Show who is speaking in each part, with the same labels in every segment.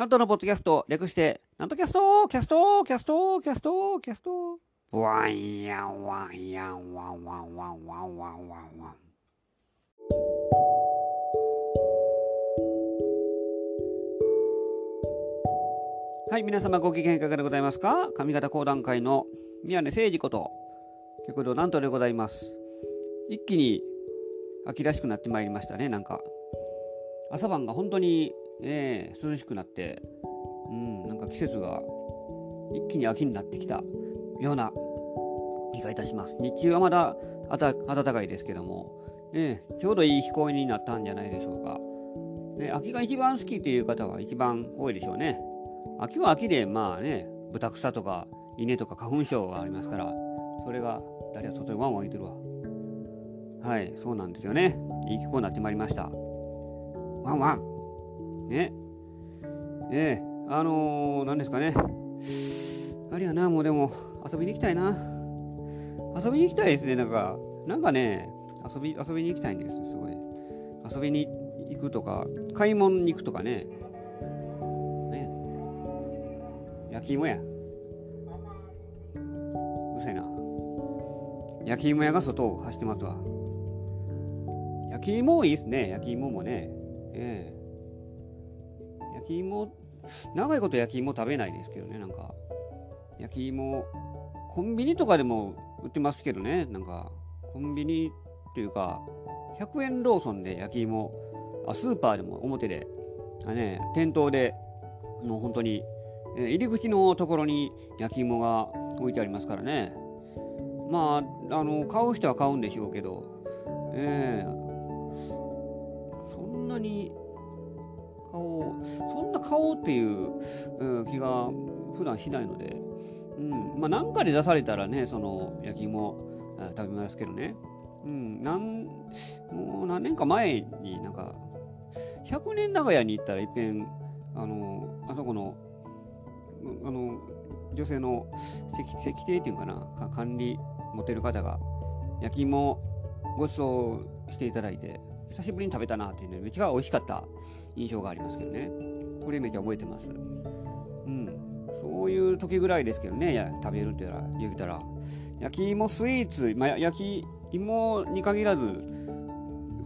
Speaker 1: なんとのポッドキャスト、略して、なんとキャストキャストキャストキャストキャストワンヤンワンヤンワンワンワンワンワンワンワン。はい、皆様ご機嫌いかがでございますか？上方講談界の宮根誠司こと、旭堂南斗でございます。一気に秋らしくなってまいりましたね、なんか。朝晩が本当に、えー涼しくなって、うん、なんか季節が一気に秋になってきたような気がいたします。日中はまだ暖かいですけども、えちょうどいい気候になったんじゃないでしょうか。ね、秋が一番好きという方は一番多いでしょうね。秋は秋で、まあね、豚草とか稲とか花粉症がありますから、それが誰が外にワンワン言ってるわ。はい、そうなんですよね。いい気候になってまいりました。ワンワン。ね。ええあのー、何ですかね。あれやな、もうでも、遊びに行きたいな。遊びに行きたいですね、なんか。なんかね、遊び、遊びに行きたいんです、すごい。遊びに行くとか、買い物に行くとかね。ね。焼き芋や。うるさいな。焼き芋屋が外を走ってますわ。焼き芋いいっすね、焼き芋もね。ええき芋、長いこと焼き芋食べないですけどね、なんか。焼き芋、コンビニとかでも売ってますけどね、なんか、コンビニっていうか、100円ローソンで焼き芋、あスーパーでも表で、あね、店頭で、もう本当に、え入り口のところに焼き芋が置いてありますからね。まあ、あの、買う人は買うんでしょうけど、ええそんなに買おう、そんな買おうっていう、うん気が普段しないので、うん、まあなんかで出されたらね、その焼き芋食べますけどね。うん、なん、もう何年か前になんか、100年長屋に行ったらいっぺん、あの、あそこの、あの、女性の席席亭っていうかな、か管理持てる方が、焼き芋ご馳走していただいて、久しぶりに食べたなっていうね、めっちゃ美味しかった印象がありますけどね。これめっちゃ覚えてます。うん。そういう時ぐらいですけどね、や食べるって言ったら、言うたら。焼き芋スイーツ、まあ、焼き芋に限らず、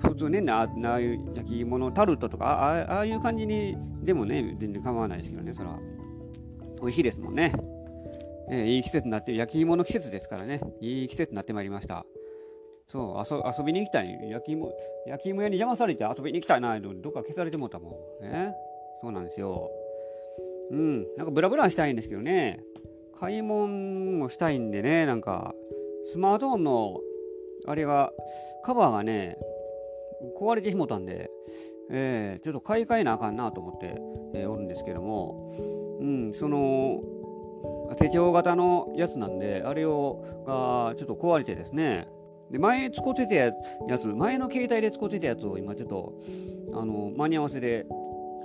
Speaker 1: 普通ね、ななあいう焼き芋のタルトとか、ああああいう感じにでもね、全然構わないですけどね、それは。美味しいですもんね。えーいい季節になって、焼き芋の季節ですからね、いい季節になってまいりました。そう遊、びに行きたい。焼き芋、焼き芋屋に邪魔されて遊びに行きたいな、どっか消されてもうたもん。ね。そうなんですよ。うん、なんかブラブラしたいんですけどね。買い物もしたいんでね、なんか、スマートフォンの、あれが、カバーがね、壊れてしもたんで、えーちょっと買い替えなあかんなと思って、えーおるんですけども、うん、その、手帳型のやつなんで、あれを、が、ちょっと壊れてですね、で、前使ってたやつ、前の携帯で使ってたやつを今ちょっと、あの、間に合わせで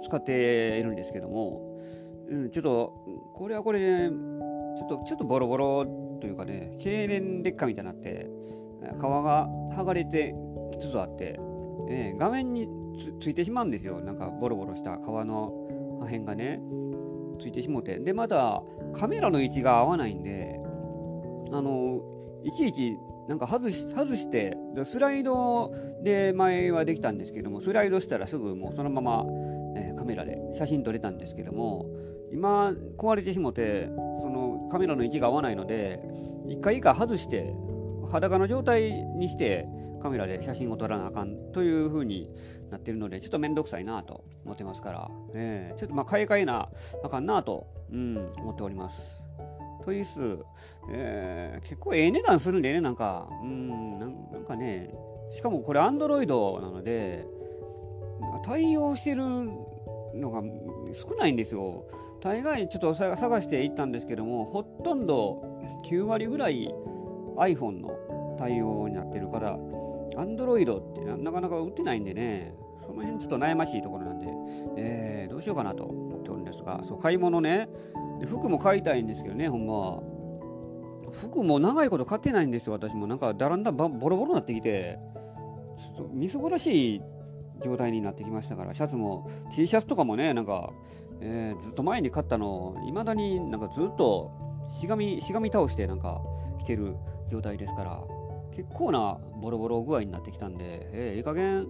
Speaker 1: 使っているんですけども、うん、ちょっと、これはこれで、ちょっと、ちょっとボロボロというかね、経年劣化みたいになって、皮が剥がれてきつつあって、えー画面につついてしまうんですよ。なんかボロボロした皮の破片がね、ついてしもて。で、まだカメラの位置が合わないんで、あの、いちいちなんか外し外して、スライドで前はできたんですけども、スライドしたらすぐもうそのまま、えーカメラで写真撮れたんですけども、今壊れてしもて、そのカメラの位置が合わないので、一回以下外して、裸の状態にしてカメラで写真を撮らなあかんという風になってるので、ちょっとめんどくさいなと思ってますから、えーちょっとまあ買い替えなあかんなと、うん、思っております。と言いつつ、えー結構ええ値段するんでね、なんか、うん、なんかね、しかもこれ Android なので、対応してるのが少ないんですよ。大概ちょっと探していったんですけども、ほとんど9割ぐらい iPhone の対応になってるから、Android ってななかなか売ってないんでね、その辺ちょっと悩ましいところなんで、えーどうしようかなと思っておるんですが、そう買い物ね、で服も買いたいんですけどね、ほんま。服も長いこと買ってないんですよ、私も。なんかだらんだんボロボロになってきて、ちょっとみすぼらしい状態になってきましたから、シャツも、T シャツとかもね、なんか、えー、ずっと前に買ったのいまだになんかずっとしがみしがみ倒してなんか来てる状態ですから結構なボロボロ具合になってきたんで、えー、いい加減、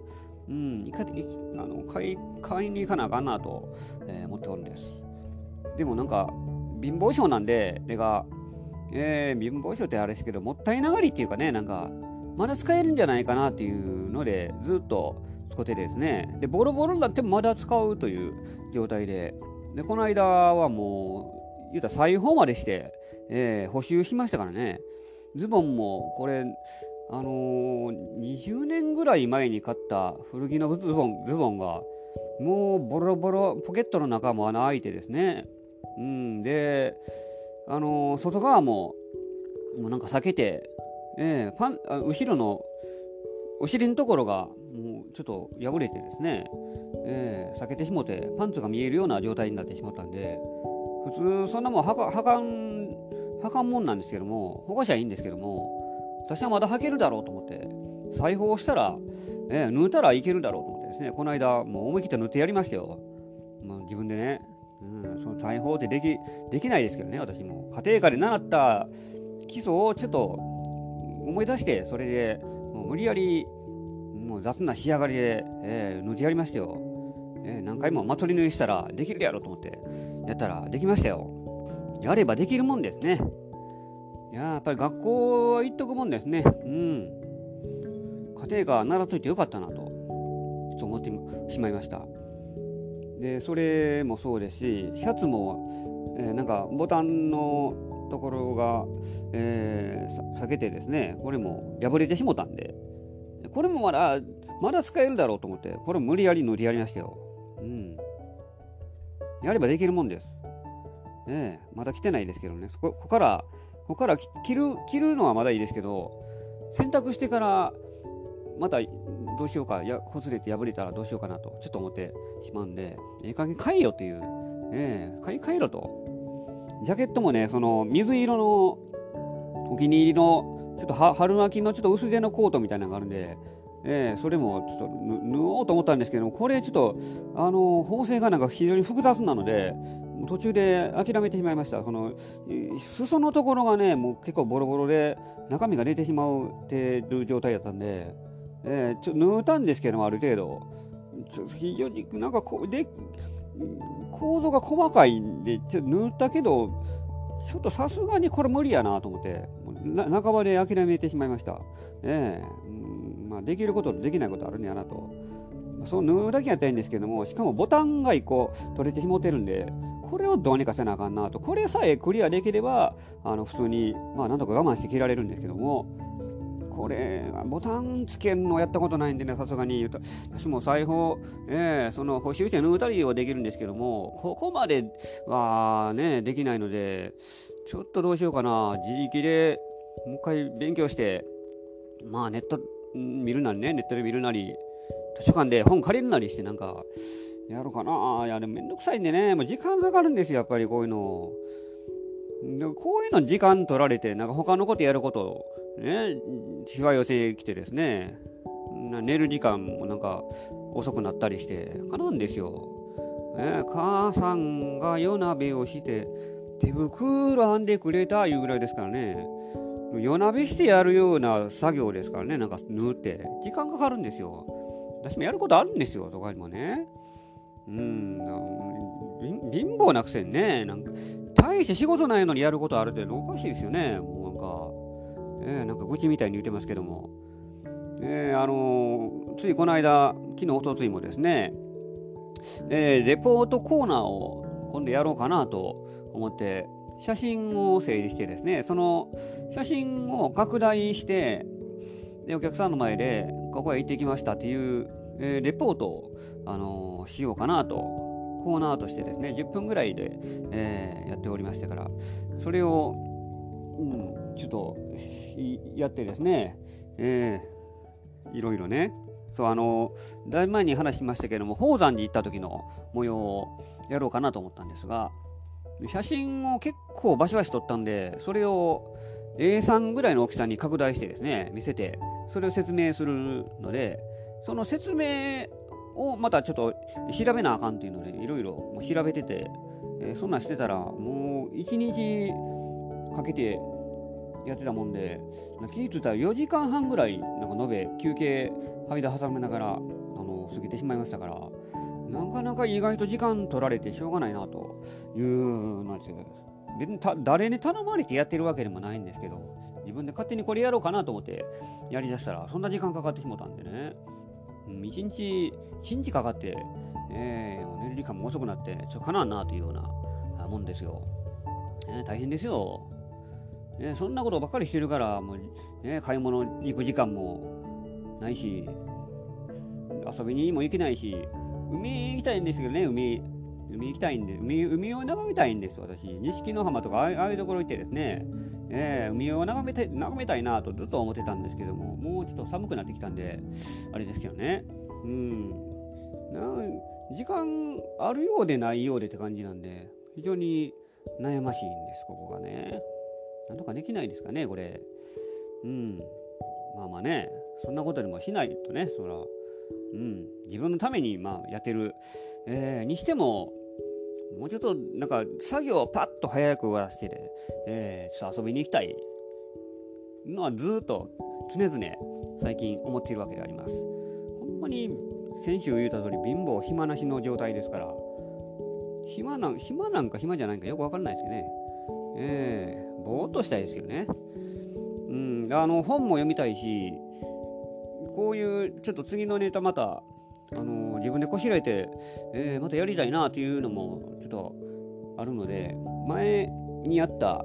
Speaker 1: うん、いかいあの買い買いに行かなあかんなと、えー、思っておるんですでもなんか貧乏症なんで絵が、えー、貧乏症ってあれですけどもったいながりっていうかねなんかまだ使えるんじゃないかなっていうのでずっと使ってですね。でボロボロになってもまだ使うという状態で。でこの間はもう言うたら裁縫までして、えー、補修しましたからね。ズボンもこれあのー、20年ぐらい前に買った古着のズボンズボンがもうボロボロポケットの中も穴開いてですね。うん。であの、外側ももうなんか避けて、えー、パン後ろのお尻のところがもうちょっと破れてですね、えー、避けてしもてパンツが見えるような状態になってしまったんで普通そんなもんはかはかんはかんもんなんですけども保護者はいいんですけども私はまだ履けるだろうと思って裁縫したら、えー、縫うたらいけるだろうと思ってですねこの間もう思い切って縫ってやりましたよ、まあ、自分でね、うん、その裁縫ってできできないですけどね私も家庭科で習った基礎をちょっと思い出してそれでもう無理やりもう雑な仕上がりで、えー、縫ってやりましたよ、えー、何回も祭り縫いしたらできるやろと思ってやったらできましたよやればできるもんですね。いややっぱり学校は行っとくもんですね。うん。家庭科習っといてよかったなと、ちょっと思ってしまいました。で、それもそうですし、シャツも、えー、なんかボタンのところが、えー、避けてですね、これも破れてしもたんで、これもまだ、まだ使えるだろうと思って、これ無理やり塗りやりましたよ。うん。やればできるもんです。ね、まだ来てないですけどね、そここから、ここから着る着るのはまだいいですけど、洗濯してから、またどうしようか、やこすれて破れたらどうしようかなと、ちょっと思ってしまうんで、ええ加減買えよっていう、ね、買い替えろと。ジャケットもね、その水色のお気に入りの、ちょっと春秋のちょっと薄手のコートみたいなのがあるんで、えー、それもちょっと縫おうと思ったんですけども、これちょっと、あの縫製がなんか非常に複雑なので、途中で諦めてしまいました。その裾のところがね、もう結構ボロボロで中身が出てしまうてる状態だったんで、えー、ちょ縫ったんですけども、ある程度。ちょ非常になんかこうで構造が細かいんで、ちょ縫ったけど、ちょっとさすがにこれ無理やなと思って、半ばで諦めてしまいました。えーまあ、できることとできないことあるんやなと。そう縫うだけやったらいいんですけども、しかもボタンが1個取れてしもてるんで、これをどうにかせなあかんなと。これさえクリアできれば、あの普通に、まあなんとか我慢して切られるんですけども、これ、ボタンつけるのやったことないんでね、さすがに言うと。私も裁縫、えー、その補修して縫うたりはできるんですけども、ここまではね、できないので、ちょっとどうしようかな。自力でもう一回勉強して、まあネット見るなりね、ネットで見るなり、図書館で本借りるなりして、なんか、やろうかな。いや、でもめんどくさいんでね、もう時間かかるんですよ、やっぱりこういうの。でこういうの時間取られて、なんか他のことやることね、しわ寄せ来てですね、寝る時間もなんか遅くなったりして、かなんですよ。ね、母さんが夜鍋をして、手袋編んでくれたいうぐらいですからね。夜鍋してやるような作業ですからね、なんか縫って。時間かかるんですよ。私もやることあるんですよ、そこにもね。うん、貧乏なくせにね、なんか、大して仕事ないのにやることあるっておかしいですよね、もう、えー、なんか愚痴みたいに言ってますけども。えー、あのー、ついこの間、昨日、おとついもですね、えー、レポートコーナーを今度やろうかなと思って、写真を整理してですね、その写真を拡大して、で、お客さんの前で、ここへ行ってきましたっていう、えー、レポートを、あのー、しようかなと、コーナーとしてですね、10分ぐらいで、えー、やっておりましたから、それを、うん、ちょっと、やってですね、えー、いろいろね、そう、あの、だいぶ前に話しましたけれども、宝山寺行った時の模様をやろうかなと思ったんですが、写真を結構バシバシ撮ったんで、それを A3 ぐらいの大きさに拡大してですね、見せて、それを説明するので、その説明をまたちょっと調べなあかんっていうのでいろいろ調べてて、えー、そんなんしてたらもう1日かけてやってたもんで気づいたら4時間半ぐらいなんか延べ休憩間挟めながらあの過ぎてしまいましたからなかなか意外と時間取られてしょうがないなというなんですよ別に誰に頼まれてやってるわけでもないんですけど自分で勝手にこれやろうかなと思ってやりだしたらそんな時間かかってしもたんでね、うん、1日1日かかって、えー、寝る時間も遅くなってちょっとかなわんなというようなもんですよ、ね、大変ですよ。ね、そんなことばっかりしてるから、もう、ね、買い物に行く時間もないし、遊びにも行けないし、海行きたいんですけどね、海。海行きたいんで、海海を眺めたいんです、私。錦の浜とかああいうところ行ってですね、えー、海を眺めたい眺めたいなとずっと思ってたんですけども、もうちょっと寒くなってきたんで、あれですけどね。うん。時間あるようでないようでって感じなんで、非常に悩ましいんです、ここがね。なんとかできないですかね、これ。うん。まあまあね、そんなことでもしないとね、そら、うん、自分のためにまあやってる、えー、にしても、もうちょっとなんか作業をパッと早く終わらせて、えー、ちょっと遊びに行きたいのはずっと常々最近思っているわけであります。ほんまに先週言った通り貧乏暇なしの状態ですから、暇なん暇なんか暇じゃないかよくわからないですけどね。えー、ぼーっとしたいですけどね。うん、あの本も読みたいし、こういうちょっと次のネタまた、あの自分でこしらえて、えー、またやりたいなっていうのもちょっとあるので、前にやった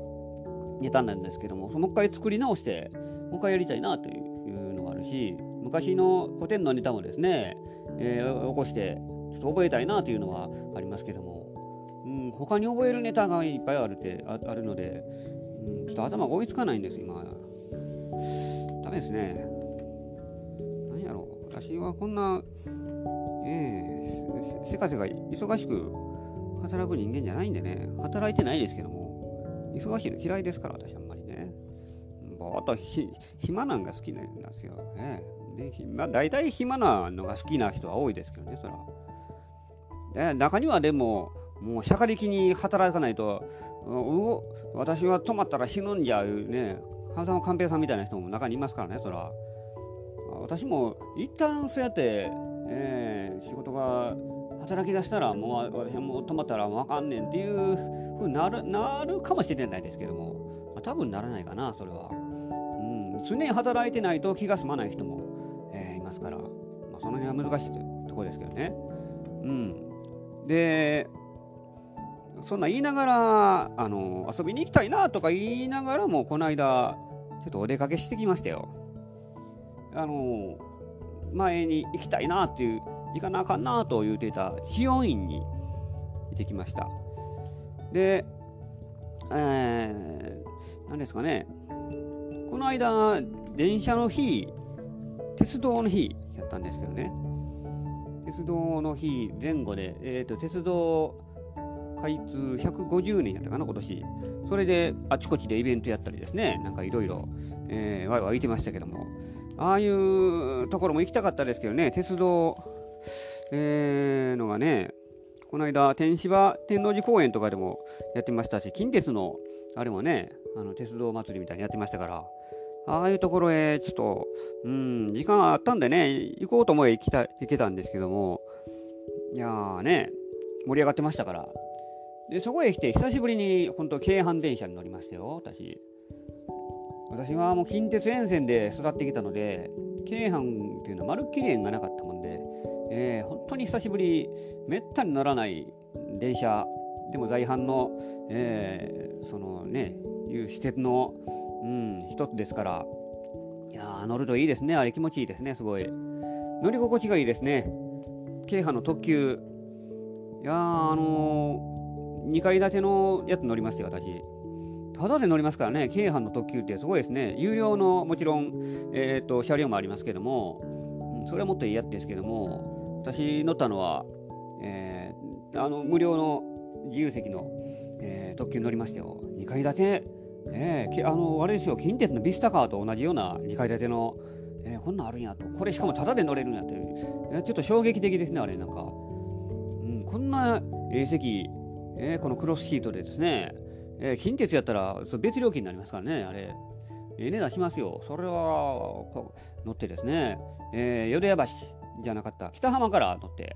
Speaker 1: ネタなんですけども、もう一回作り直して、もう一回やりたいなというのがあるし、昔の古典のネタもですね、えー、起こして、ちょっと覚えたいなというのはありますけども、他に覚えるネタがいっぱいあるってあるので、ちょっと頭が追いつかないんです、今。ダメですね。何やろう。私はこんな、ええー、せかせか忙しく働く人間じゃないんでね、働いてないですけども、忙しいの嫌いですから、私あんまりね。ぼーっと暇なんが好きなんですよ。ね、でま、大体暇なのが好きな人は多いですけどね、そら。で中にはでも、もうしゃかりきに働かないと、私は止まったら死ぬんじゃいうね、花田寛平さんみたいな人も中にいますからね、そら。私も一旦そうやって、えー、仕事が働き出したら、もう私はもう止まったらもうあかんねんっていうふうになるなるかもしれないですけども、まあ、多分ならないかな、それは。うん、常に働いてないと気が済まない人も、えー、いますから、まあ、その辺は難しいところですけどね。うん。で、そんな言いながら、あの、遊びに行きたいなとか言いながらも、この間、ちょっとお出かけしてきましたよ。あの、前に行きたいなっていう、行かなあかんなと言うてた治療院に行ってきました。で、えー、何ですかね、この間、電車の日、鉄道の日やったんですけどね、鉄道の日前後で、えーと鉄道開通150年やったかな、今年。それであちこちでイベントやったりですね、なんかいろいろ、えー、わいわいいてましたけども、ああいうところも行きたかったですけどね、鉄道、えー、のがね、この間、天芝天王寺公園とかでもやってましたし、近鉄のあれもね、あの鉄道祭りみたいにやってましたから、ああいうところへちょっと、うん、時間あったんでね、行こうと思え行きた行けたんですけども、いやーね、盛り上がってましたから、で、そこへ来て、久しぶりに、本当京阪電車に乗りましたよ、私。私はもう近鉄沿線で育ってきたので、京阪っていうのはまるっきり縁がなかったもんで、えー、本当に久しぶり、めったに乗らない電車、でも在阪の、えー、そのね、いう施設の、うん、一つですから、いや乗るといいですね、あれ気持ちいいですね、すごい。乗り心地がいいですね。京阪の特急。いやあのー2階建てのやつ乗りましたよ、私。ただで乗りますからね、京阪の特急ってすごいですね。有料のもちろん、えーと、車両もありますけども、それはもっといいやつですけども、私乗ったのは、えー、あの無料の自由席の、えー、特急乗りましたよ。2階建て、えー、あのあれですよ、近鉄のビスタカーと同じような2階建ての、えー、こんなんあるんやと。これしかもタダで乗れるんやって。えちょっと衝撃的ですね、あれ、なんか。うん、こんな、えー、席、えー、このクロスシートでですね、えー、近鉄やったら別料金になりますからね、あれ。えー、値段しますよ。それは乗ってですね、えー、淀屋橋じゃなかった、北浜から乗って、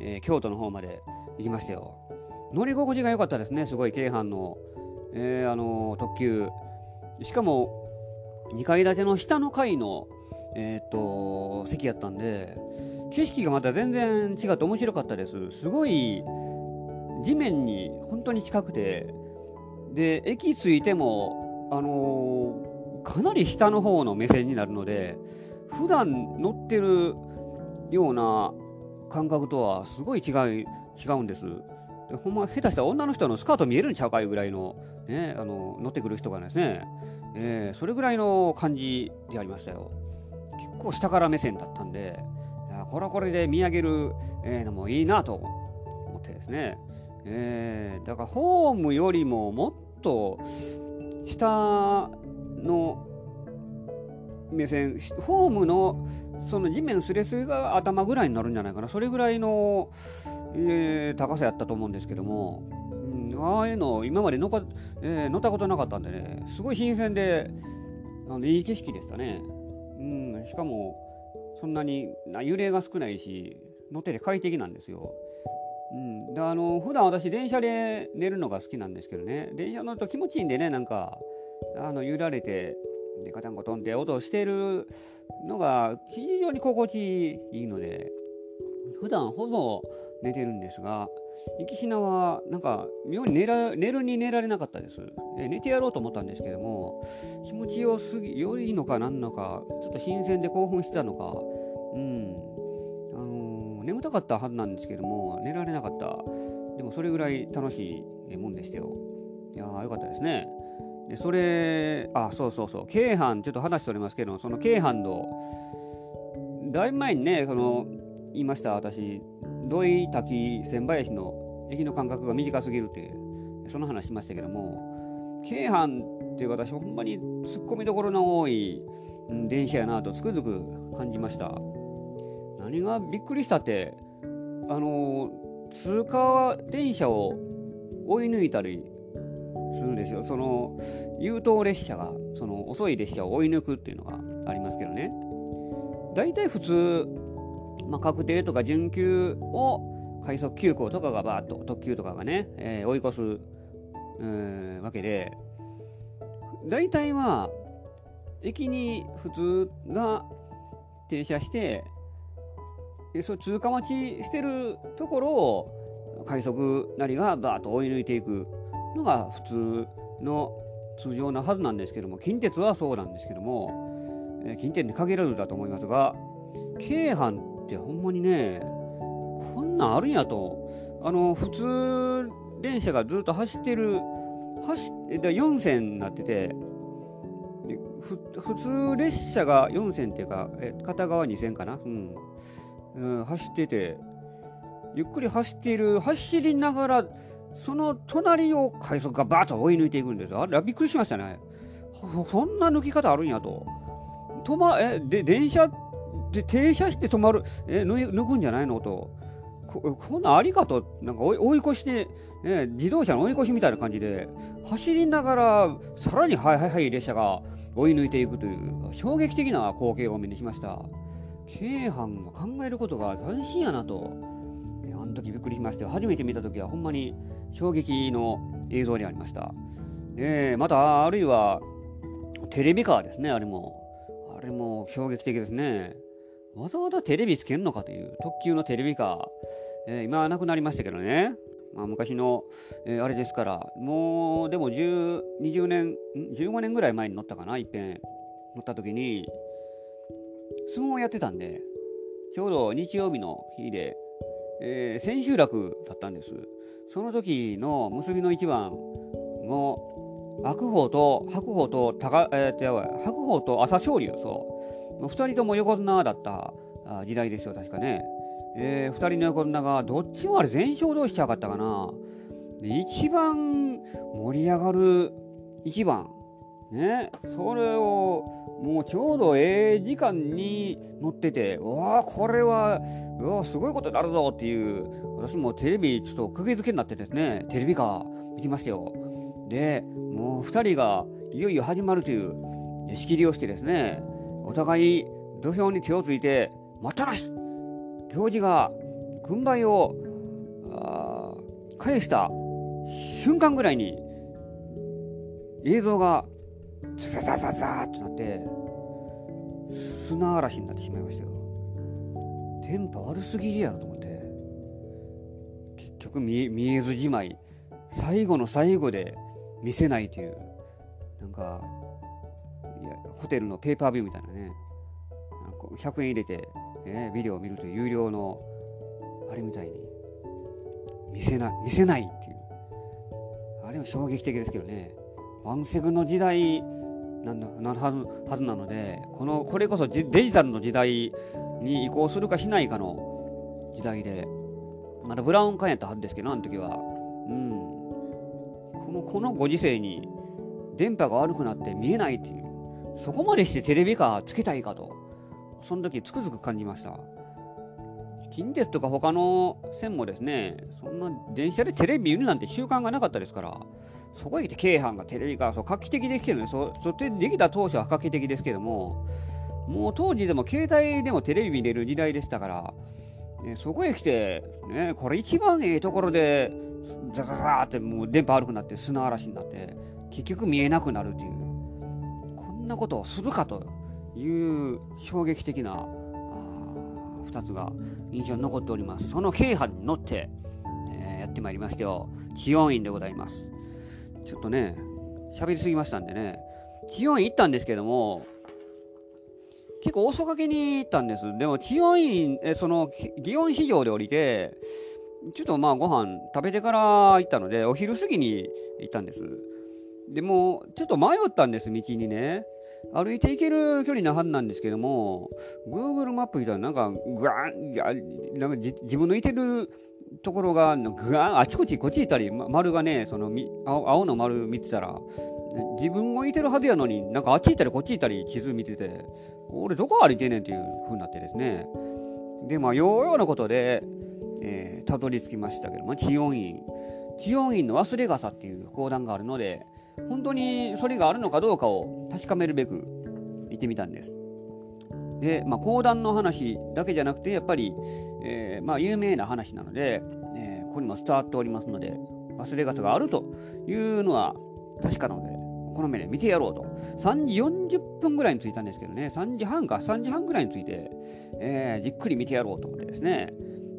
Speaker 1: えー、京都の方まで行きましたよ。乗り心地が良かったですね、すごい京阪の、えー、あの特急。しかも、2階建ての下の階の、えー、っと席やったんで、景色がまた全然違って面白かったです。すごい地面に本当に近くて、で、駅着いても、あのー、かなり下の方の目線になるので、普段乗ってるような感覚とはすごい違い違うんです。でほんま、下手したら女の人のスカート見えるんちゃうかいうぐらいの,、ね、あの乗ってくる人がですね、えー、それぐらいの感じでありましたよ。結構下から目線だったんで、これはこれで見上げる、えー、のもいいなと思ってですね、えー、だからホームよりももっと下の目線、ホームのその地面すれすれが頭ぐらいになるんじゃないかな、それぐらいの、えー、高さやったと思うんですけども、うん、ああいうの今まで乗か、えー、乗ったことなかったんでね、すごい新鮮で、あのいい景色でしたね。うん、しかも、そんなにな揺れが少ないし、乗ってて快適なんですよ。うん、であの普段私電車で寝るのが好きなんですけどね。電車乗ると気持ちいいんでねなんかあの揺られてでカタンコトンって音をしているのが非常に心地いいので普段ほぼ寝てるんですが行きしなはなんか妙に寝ら寝るに寝られなかったです。え寝てやろうと思ったんですけども気持ちよすぎ良いのか何のかちょっと新鮮で興奮してたのかうん。のー、眠たかったはずなんですけども寝られなかった。でもそれぐらい楽しいもんでしたよ。いやーよかったですね。でそれ、あ、そうそうそう、京阪、ちょっと話しておりますけど、その京阪の、だいぶ前にね、その言いました、私、土井滝千林の駅の間隔が短すぎるって、その話しましたけども、京阪って私、ほんまに突っ込みどころの多い、電車やなとつくづく感じました。何がびっくりしたって、あの通過電車を追い抜いたりするんですよ。その優等列車がその遅い列車を追い抜くっていうのがありますけどね。大体普通、まあ、確定とか準急を快速急行とかがバーッと特急とかがね、えー、追い越す、えー、わけで大体は駅に普通が停車してでそ通過待ちしてるところを快速なりがバーッと追い抜いていくのが普通の通常なはずなんですけども近鉄はそうなんですけども、えー、近鉄に限らずだと思いますが京阪ってほんまにねこんなんあるんやと。あの普通電車がずっと走ってる走で4線になってて普通列車が4線っていうか片側2線かな、うん、うん、走っててゆっくり走っている走りながらその隣を快速がバーッと追い抜いていくんですあれびっくりしましたね。そんな抜き方あるんやと。止ま、え、で、電車で停車して止まる、え、抜くんじゃないのと。ここんなありかと、なんか追い越して、ね、自動車の追い越しみたいな感じで、走りながら、さらにはいはいはい列車が追い抜いていくという、衝撃的な光景を目にしました。京阪が考えることが斬新やなと、あの時びっくりしまして、初めて見た時はほんまに衝撃の映像にありました。でまた、あるいは、テレビカーですね、あれも。あれも衝撃的ですね。わざわざテレビつけんのかという特急のテレビカー。えー、今はなくなりましたけどね。まあ、昔の、えー、あれですから、もうでも10、20年、15年ぐらい前に乗ったかな、いっぺん乗った時に、相撲をやってたんで、ちょうど日曜日の日で、えー、千秋楽だったんです。その時の結びの一番も白鵬と白鵬と高、えー、白鵬と朝青龍そう2人とも横綱だった時代ですよ確かね、えー、2人の横綱がどっちもあれ全勝同士ちゃうかったかな一番盛り上がる一番ね、それをもうちょうどええ時間に乗ってて、うわこれは、うわすごいことになるぞっていう、私もテレビちょっと釘付けになってですね、テレビか見てましたよ。で、もう2人がいよいよ始まるという仕切りをしてですね、お互い土俵に手をついて、待ったなし行司が軍配を返した瞬間ぐらいに映像がザザザザザってなって砂嵐になってしまいましたよ。電波悪すぎるやろと思って。結局見見えずじまい最後の最後で見せないという。なんかいやホテルのペーパービューみたいなね。なんか100円入れて、ね、ビデオを見ると有料のあれみたいに。見せない見せないっていう。あれも衝撃的ですけどね。ワンセグの時代なんだなはずはずなのでこのこれこそデジタルの時代に移行するかしないかの時代でまだブラウン管やったはずですけどあの時は。うん。このこのご時世に電波が悪くなって見えないっていうそこまでしてテレビカつけたいかとその時つくづく感じました。近鉄とか他の線もですねそんな電車でテレビ見るなんて習慣がなかったですからそこへ来て京阪がテレビからそう画期的ですけどねそそってできた当初は画期的ですけどももう当時でも携帯でもテレビ見れる時代でしたから、ね、そこへ来て、ね、これ一番ええところでザザザーってもう電波悪くなって砂嵐になって結局見えなくなるというこんなことをするかという衝撃的な2つが印象に残っております。その京阪に乗って、えー、やってまいりましてよ。治温院でございます。ちょっとね、喋りすぎましたんでね、治温院行ったんですけども、結構遅かけに行ったんです。でも、治温院、えその、祇園市場で降りて、ちょっとまあご飯食べてから行ったので、お昼過ぎに行ったんです。でも、ちょっと迷ったんです、道にね。歩いて行ける距離なはずなんですけども、Google マップ見たらなんか、ぐわん、なんか自分のいてるところがぐわあちこちこっち行ったり丸がねその青の丸見てたら自分もいてるはずやのになんかあっち行ったりこっち行ったり地図見てて俺どこ歩いてんねんっていう風になってですね。でまあようようなことでえー、たどり着きましたけども治温院。治温院の忘れ傘っていう講談があるので本当にそれがあるのかどうかを確かめるべく行ってみたんです。で、まあ、講談の話だけじゃなくてやっぱりえー、まあ、有名な話なので、えー、ここにも伝わっておりますので、忘れ傘があるというのは確かなので、この目で見てやろうと。3時40分ぐらいに着いたんですけどね、3時半か、3時半ぐらいに着いて、えー、じっくり見てやろうと思ってですね。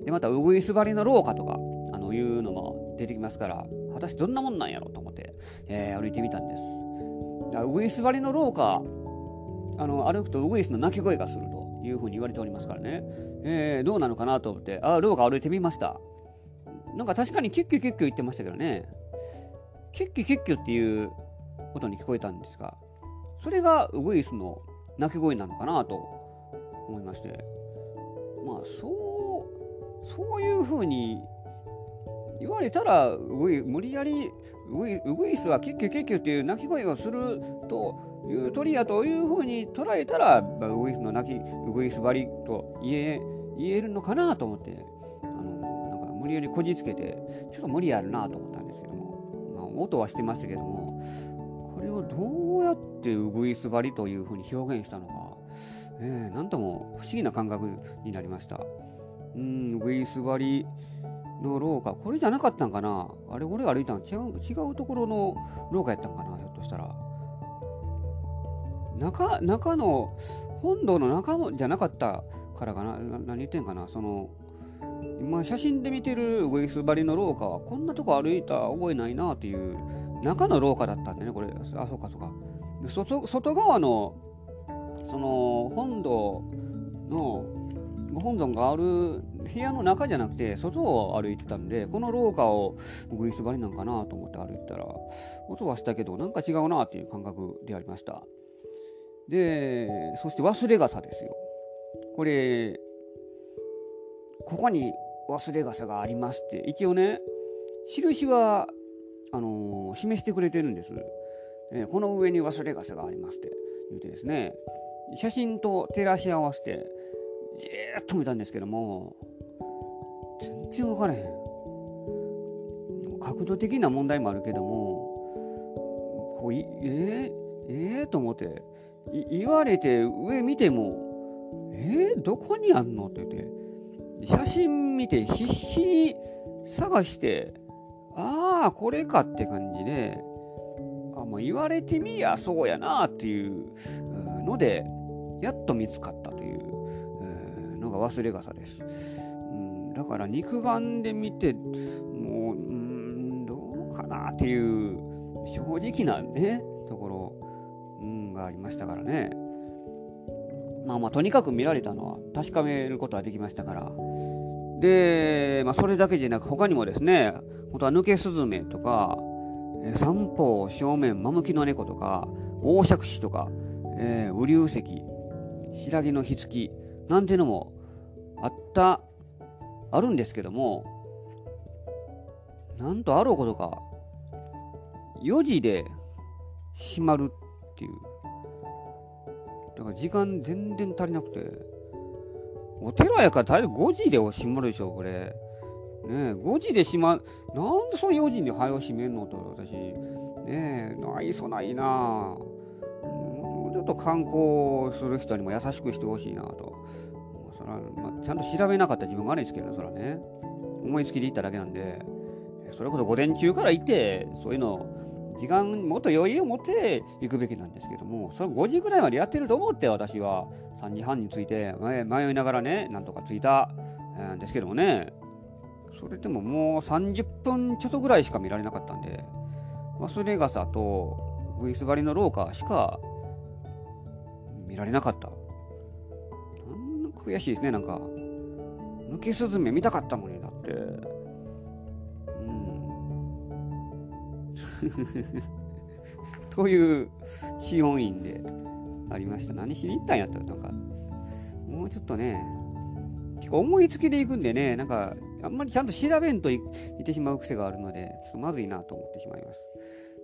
Speaker 1: で、また、うぐいす張りの廊下とか、あの、いうのも出てきますから、果たしてどんなもんなんやろうと思って、えー、歩いてみたんです。うぐいす張りの廊下、あの、歩くとうぐいすの鳴き声がすると。いうふうに言われておりますからね、えー、どうなのかなと思って、ああ、廊下歩いてみました。なんか確かにキュッキュキュッキュ言ってましたけどね、キュッキュキュッキュっていう音に聞こえたんですが、それがウグイスの鳴き声なのかなと思いまして、まあ、そう、そういうふうに言われたら、無理やりウグイスはキュッキュキッキュっていう鳴き声をすると、いう鳥やというふうに捉えたら、ウグイスの鳴き、ウグイス張りと言え言えるのかなと思って、あのなんか無理やりこじつけて、ちょっと無理あるなと思ったんですけども、まあ、音はしてましたけども、これをどうやってウグイス張りというふうに表現したのか、えー、なんとも不思議な感覚になりました。うん、ウグイス張りの廊下、これじゃなかったんかな？あれ、俺が歩いたの。違う違うところの廊下やったんかな？ひょっとしたら。中中の本堂の中じゃなかったからかな？何言ってんかな？その今写真で見てるウグイス張りの廊下はこんなとこ歩いた覚えないなっていう中の廊下だったんでねこれ。あそうかそうか。外外側のその本堂のご本尊がある部屋の中じゃなくて外を歩いてたんでこの廊下をグイス張りなんかなと思って歩いたら音はしたけどなんか違うなっていう感覚でありました。で、そして忘れ傘ですよ。これ、ここに忘れ傘がありますって、一応ね、印は、あのー、示してくれてるんです。えー、この上に忘れ傘がありますって言うてですね写真と照らし合わせてじーっと見たんですけども全然分からへん。角度的な問題もあるけどもこういえー、えー、と思って言われて上見てもえー、どこにあんのって言って写真見て必死に探してああこれかって感じであもう言われてみやそうやなっていうのでやっと見つかったという。が忘れ傘です、うん、だから肉眼で見てもううんどうかなっていう正直なねところ、うん、がありましたからね。まあまあとにかく見られたのは確かめることはできましたから。で、まあ、それだけでなく他にもですね本当は抜けスズメとか三方正面マムキの猫とか大尺子とか、えー、雨竜石白木の火付きなんていうのもあったあるんですけどもなんとあろうことか4時で閉まるっていう。だから時間全然足りなくてお寺やから大体5時で閉まるでしょこれ。ね5時で閉まるなんでその4時に早を閉めんのと私。ねえないそないな。もうちょっと観光する人にも優しくしてほしいなと。そらまあ、ちゃんと調べなかった自分が悪いですけどね、そらね。思いつきで行っただけなんで、それこそ午前中から行って、そういうの、時間もっと余裕を持って行くべきなんですけども、それ5時ぐらいまでやってると思って、私は3時半に着いて、迷いながらね、なんとか着いたんですけどもね、それでももう30分ちょっとぐらいしか見られなかったんで、忘れ傘とウイス張りの廊下しか見られなかった。悔しいですね、なんか。抜けスズメ見たかったのに、だって。うん。という治温院でありました。何しに行ったんやったら、なんか、もうちょっとね、結構思いつきで行くんでね、なんか、あんまりちゃんと調べんといってしまう癖があるので、ちょっとまずいなと思ってしまいます。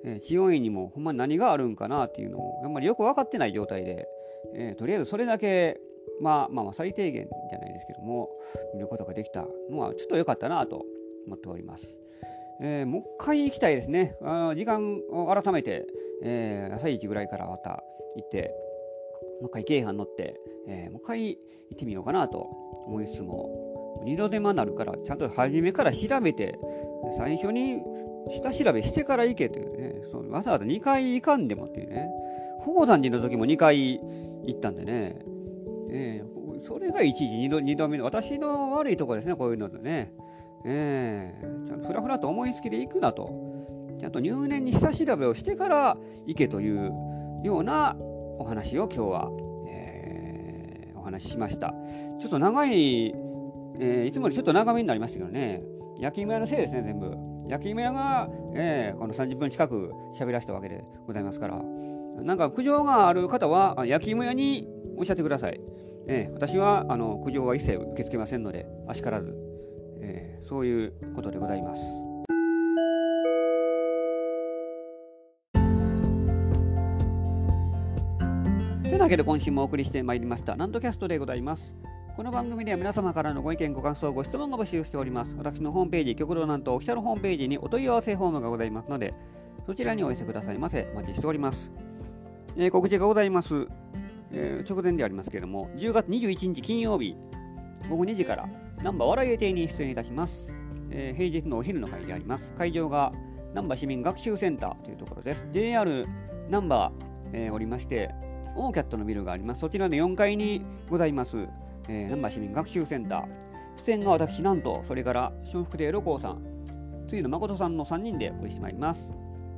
Speaker 1: えー、治療院にもほんまに何があるんかなっていうのを、あんまりよく分かってない状態で、えー、とりあえずそれだけ、まあ、まあ最低限じゃないですけども、見ることができたのはちょっと良かったなと思っております。えー、もう一回行きたいですね。あ時間を改めて、えー、朝一ぐらいからまた行って、もう一回京阪乗って、えー、もう一回行ってみようかなと思いつつも、二度手間になるから、ちゃんと初めから調べて、最初に下調べしてから行けというね、そのわざわざ2回行かんでもっていうね、宝山寺の時も2回行ったんでね、えー、それが1時2度 ,2 度目の私の悪いところですね、こういうのでね。えー、ちゃんとふらふらと思いつきで行くなと。ちゃんと入念に下調べをしてから行けというようなお話を今日は、えー、お話ししました。ちょっと長い、えー、いつもよりちょっと長めになりましたけどね、焼き芋屋のせいですね、全部。焼き芋屋が、えー、この30分近く喋らせたわけでございますから。なんか苦情がある方は焼き芋屋におっしゃってください。えー、私はあの苦情は一切受け付けませんので、あしからず、えー、そういうことでございます。というわけで今週もお送りしてまいりました、ナントキャストでございます。この番組では皆様からのご意見、ご感想、ご質問が募集しております。私のホームページ、極道なんとオフィシャルホームページにお問い合わせフォームがございますので、そちらにお寄せくださいませ。お待ちしております。えー、告知がございます。えー、直前でありますけれども、10月21日金曜日、午後2時から、ナンバー笑い亭に出演いたします。えー、平日のお昼の会であります。会場が、ナンバー市民学習センターというところです。JR ナンバー、えー、おりまして、オーキャットのビルがあります。そちらの4階にございます、えー、ナンバー市民学習センター。出演が私、なんと、それから、春福亭六甲さん、ついの誠さんの3人でお送りしてまいります。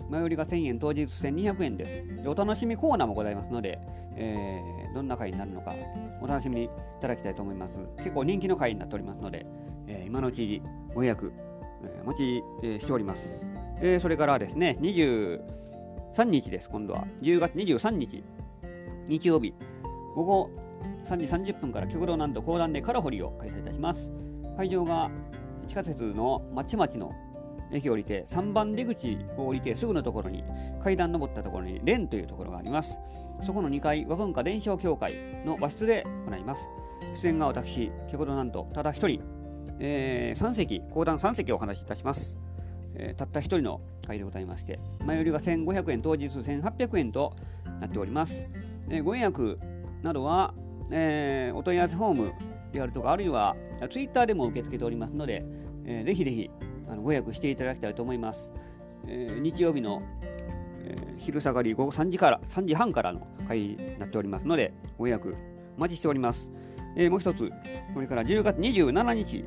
Speaker 1: 前売りが1000円、当日1200円です。お楽しみコーナーもございますので、えー、どんな回になるのかお楽しみにいただきたいと思います。結構人気の回になっておりますので、えー、今のうちご予約、えー、お待ち、えー、しております。えー、それからですね、23日です、今度は。10月23日、日曜日、午後3時30分から極道南道講談でカラホリを開催いたします。会場が地下鉄のまちまちの駅降りて3番出口を降りてすぐのところに階段登ったところに蓮というところがあります。そこの2階和文化伝承協会の和室で行います。出演が私先ほどなんとただ一人、えー、3席講談3席をお話しいたします。えー、たった一人の会でございまして、前売りが1500円、当日1800円となっております。えー、ご予約などは、えー、お問い合わせフォームであるとか、あるいはツイッターでも受け付けておりますので、えー、ぜひぜひあのご予約していただきたいと思います。えー、日曜日の、えー、昼下がり午後3時から3時半からの会になっておりますので、ご予約お待ちしております。えー、もう一つ、これから10月27日、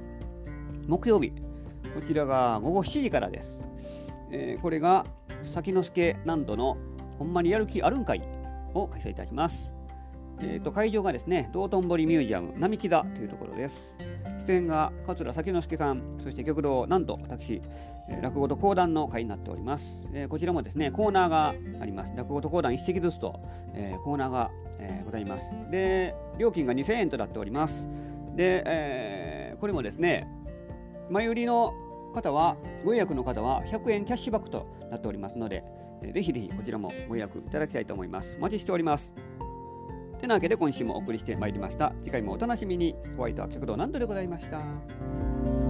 Speaker 1: 木曜日、こちらが午後7時からです。え、これが、先之助南度のほんまにやる気あるんかいを開催いたします。えーと、会場がですね、道頓堀ミュージアム並木田というところです。出演が桂先之助さん、そして極道なんと私、え、落語と講談の会になっております、えー、こちらもですね、コーナーがあります。落語と講談一席ずつと、えー、コーナーが、えございます。で、料金が2000円となっております。で、えこれもですね、前売りの方は、ご予約の方は100円キャッシュバックとなっておりますので、ぜひぜひこちらもご予約いただきたいと思います。お待ちしております。てなわけで今週もお送りしてまいりました。次回もお楽しみに。ホワイトは極道南度でございました。